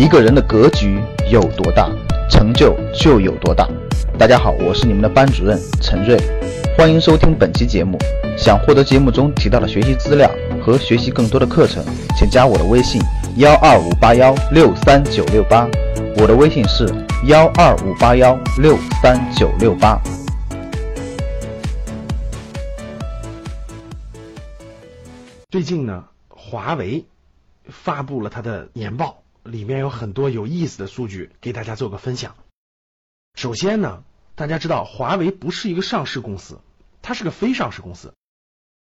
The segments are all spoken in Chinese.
一个人的格局有多大，成就就有多大。大家好，我是你们的班主任陈瑞，欢迎收听本期节目。想获得节目中提到的学习资料和学习更多的课程，请加我的微信幺二五八幺六三九六八。我的微信是幺二五八幺六三九六八。最近呢，华为发布了它的年报，里面有很多有意思的数据，给大家做个分享。首先呢，大家知道华为不是一个上市公司，它是个非上市公司。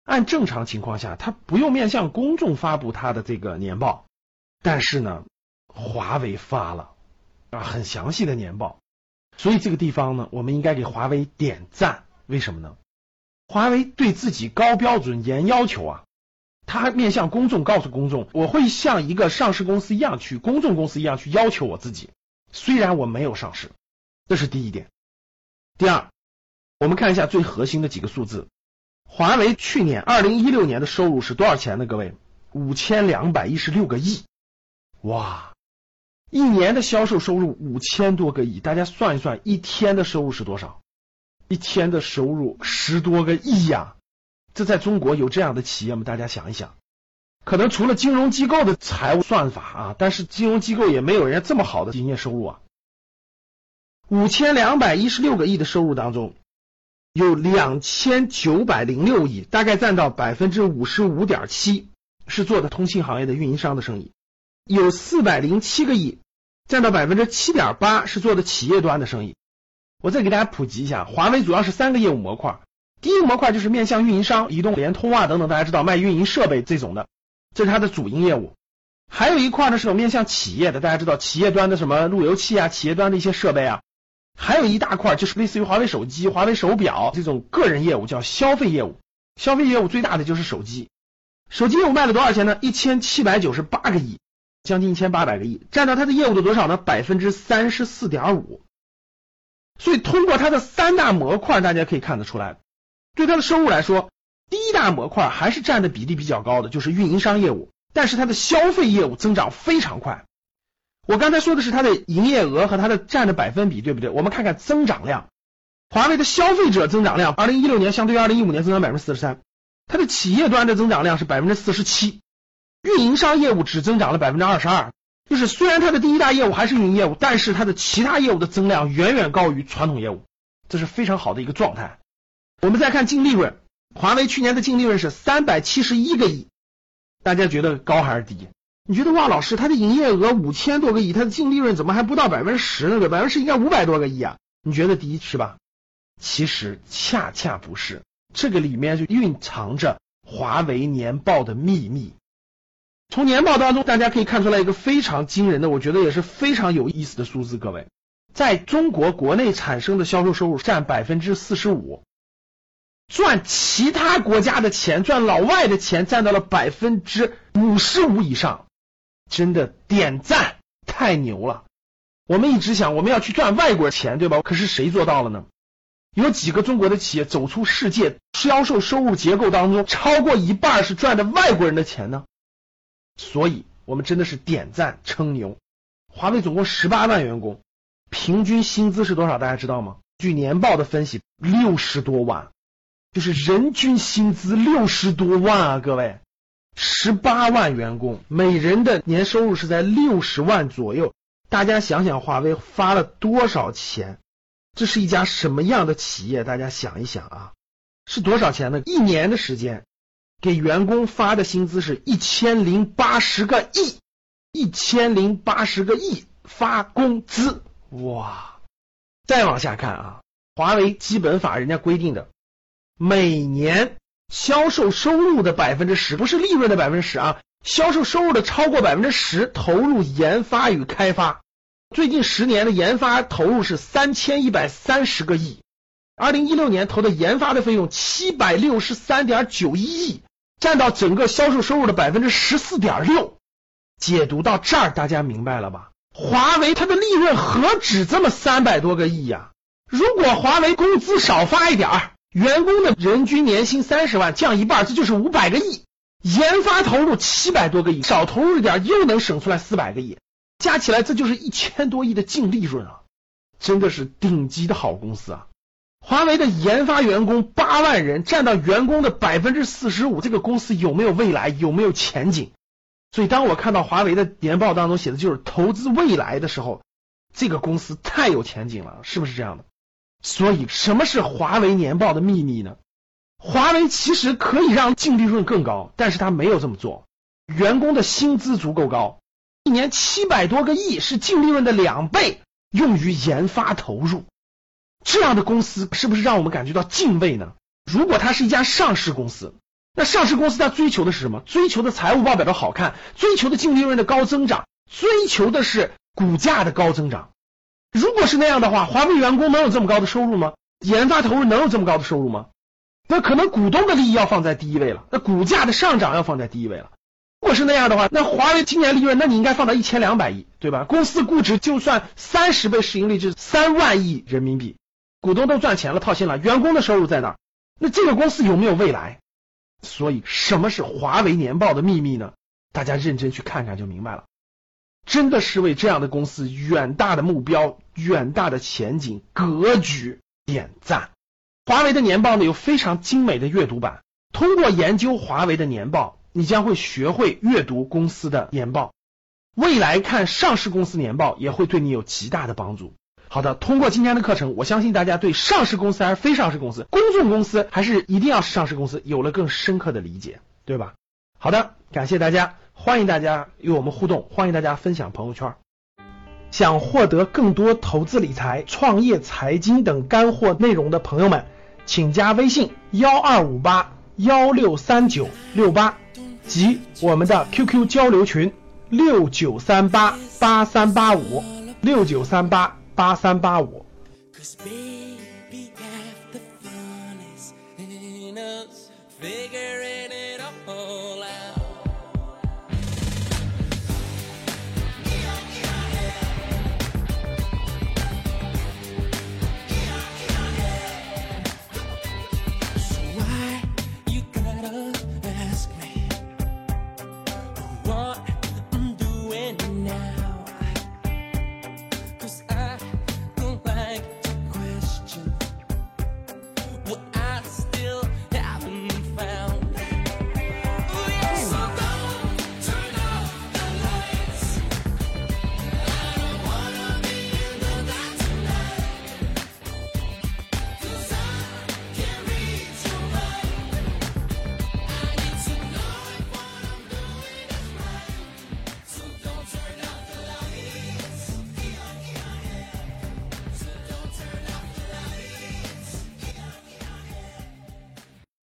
按正常情况下，它不用面向公众发布它的这个年报，但是呢，华为发了啊很详细的年报，所以这个地方呢，我们应该给华为点赞。为什么呢？华为对自己高标准、严要求啊。他面向公众告诉公众，我会像一个上市公司一样去公众公司一样去要求我自己，虽然我没有上市，这是第一点。第二，我们看一下最核心的几个数字，华为去年二零一六年的收入是多少钱呢？各位，五千两百一十六个亿，哇，一年的销售收入五千多个亿，大家算一算，一天的收入是多少？一天的收入十多个亿呀。这在中国有这样的企业吗？大家想一想，可能除了金融机构的财务算法啊，但是金融机构也没有人家这么好的营业收入啊。五千两百一十六个亿的收入当中，有两千九百零六亿，大概占到百分之五十五点七，是做的通信行业的运营商的生意；有四百零七个亿，占到百分之七点八，是做的企业端的生意。我再给大家普及一下，华为主要是三个业务模块。第一个模块就是面向运营商，移动、联通啊等等，大家知道卖运营设备这种的，这是它的主营业务。还有一块呢是面向企业的，大家知道企业端的什么路由器啊，企业端的一些设备啊。还有一大块就是类似于华为手机、华为手表这种个人业务，叫消费业务。消费业务最大的就是手机，手机业务卖了多少钱呢？一千七百九十八个亿，将近一千八百个亿，占到它的业务的多少呢？百分之三十四点五。所以通过它的三大模块，大家可以看得出来。对它的收入来说，第一大模块还是占的比例比较高的，就是运营商业务。但是它的消费业务增长非常快。我刚才说的是它的营业额和它的占的百分比，对不对？我们看看增长量，华为的消费者增长量，二零一六年相对于二零一五年增长百分之四十三，它的企业端的增长量是百分之四十七，运营商业务只增长了百分之二十二。就是虽然它的第一大业务还是运营业务，但是它的其他业务的增量远远高于传统业务，这是非常好的一个状态。我们再看净利润，华为去年的净利润是三百七十一个亿，大家觉得高还是低？你觉得哇，老师，它的营业额五千多个亿，它的净利润怎么还不到百分之十呢？对，百分之十应该五百多个亿啊，你觉得低是吧？其实恰恰不是，这个里面就蕴藏着华为年报的秘密。从年报当中，大家可以看出来一个非常惊人的，我觉得也是非常有意思的数字。各位，在中国国内产生的销售收入占百分之四十五。赚其他国家的钱，赚老外的钱，占到了百分之五十五以上，真的点赞，太牛了！我们一直想我们要去赚外国钱，对吧？可是谁做到了呢？有几个中国的企业走出世界，销售收入结构当中超过一半是赚的外国人的钱呢？所以，我们真的是点赞称牛。华为总共十八万员工，平均薪资是多少？大家知道吗？据年报的分析，六十多万。就是人均薪资六十多万啊，各位，十八万员工，每人的年收入是在六十万左右。大家想想，华为发了多少钱？这是一家什么样的企业？大家想一想啊，是多少钱呢？一年的时间，给员工发的薪资是一千零八十个亿，一千零八十个亿发工资，哇！再往下看啊，华为基本法人家规定的。每年销售收入的百分之十，不是利润的百分之十啊，销售收入的超过百分之十投入研发与开发。最近十年的研发投入是三千一百三十个亿，二零一六年投的研发的费用七百六十三点九一亿，占到整个销售收入的百分之十四点六。解读到这儿，大家明白了吧？华为它的利润何止这么三百多个亿呀？如果华为工资少发一点儿。员工的人均年薪三十万，降一半，这就是五百个亿。研发投入七百多个亿，少投入一点又能省出来四百个亿。加起来这就是一千多亿的净利润啊，真的是顶级的好公司啊！华为的研发员工八万人，占到员工的百分之四十五，这个公司有没有未来？有没有前景？所以，当我看到华为的年报当中写的就是投资未来的时候，这个公司太有前景了，是不是这样的？所以，什么是华为年报的秘密呢？华为其实可以让净利润更高，但是他没有这么做。员工的薪资足够高，一年七百多个亿是净利润的两倍，用于研发投入。这样的公司是不是让我们感觉到敬畏呢？如果它是一家上市公司，那上市公司它追求的是什么？追求的财务报表的好看，追求的净利润的高增长，追求的是股价的高增长。如果是那样的话，华为员工能有这么高的收入吗？研发投入能有这么高的收入吗？那可能股东的利益要放在第一位了，那股价的上涨要放在第一位了。如果是那样的话，那华为今年利润，那你应该放到一千两百亿，对吧？公司估值就算三十倍市盈率，就是三万亿人民币。股东都赚钱了，套现了，员工的收入在哪？那这个公司有没有未来？所以，什么是华为年报的秘密呢？大家认真去看看就明白了。真的是为这样的公司远大的目标、远大的前景格局点赞。华为的年报呢有非常精美的阅读版，通过研究华为的年报，你将会学会阅读公司的年报。未来看上市公司年报也会对你有极大的帮助。好的，通过今天的课程，我相信大家对上市公司还是非上市公司、公众公司还是一定要是上市公司有了更深刻的理解，对吧？好的，感谢大家，欢迎大家与我们互动，欢迎大家分享朋友圈。想获得更多投资理财、创业财经等干货内容的朋友们，请加微信幺二五八幺六三九六八及我们的 QQ 交流群六九三八八三八五六九三八。八三八五。